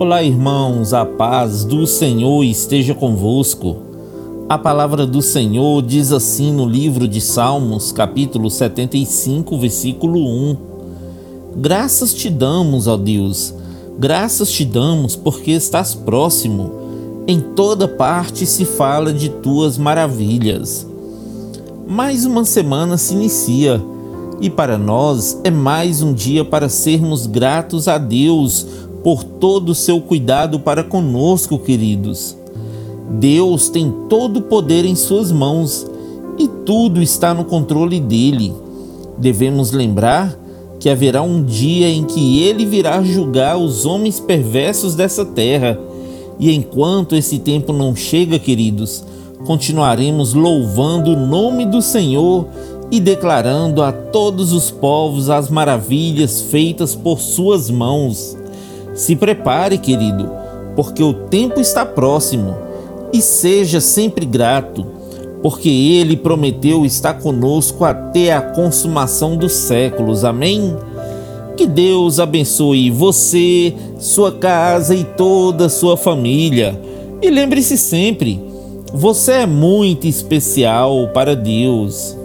Olá, irmãos, a paz do Senhor esteja convosco. A palavra do Senhor diz assim no livro de Salmos, capítulo 75, versículo 1: Graças te damos, ó Deus, graças te damos porque estás próximo. Em toda parte se fala de tuas maravilhas. Mais uma semana se inicia e para nós é mais um dia para sermos gratos a Deus por todo o seu cuidado para conosco, queridos. Deus tem todo o poder em suas mãos e tudo está no controle dele. Devemos lembrar que haverá um dia em que ele virá julgar os homens perversos dessa terra. E enquanto esse tempo não chega, queridos, continuaremos louvando o nome do Senhor e declarando a todos os povos as maravilhas feitas por suas mãos. Se prepare, querido, porque o tempo está próximo, e seja sempre grato, porque ele prometeu estar conosco até a consumação dos séculos. Amém? Que Deus abençoe você, sua casa e toda a sua família. E lembre-se sempre, você é muito especial para Deus.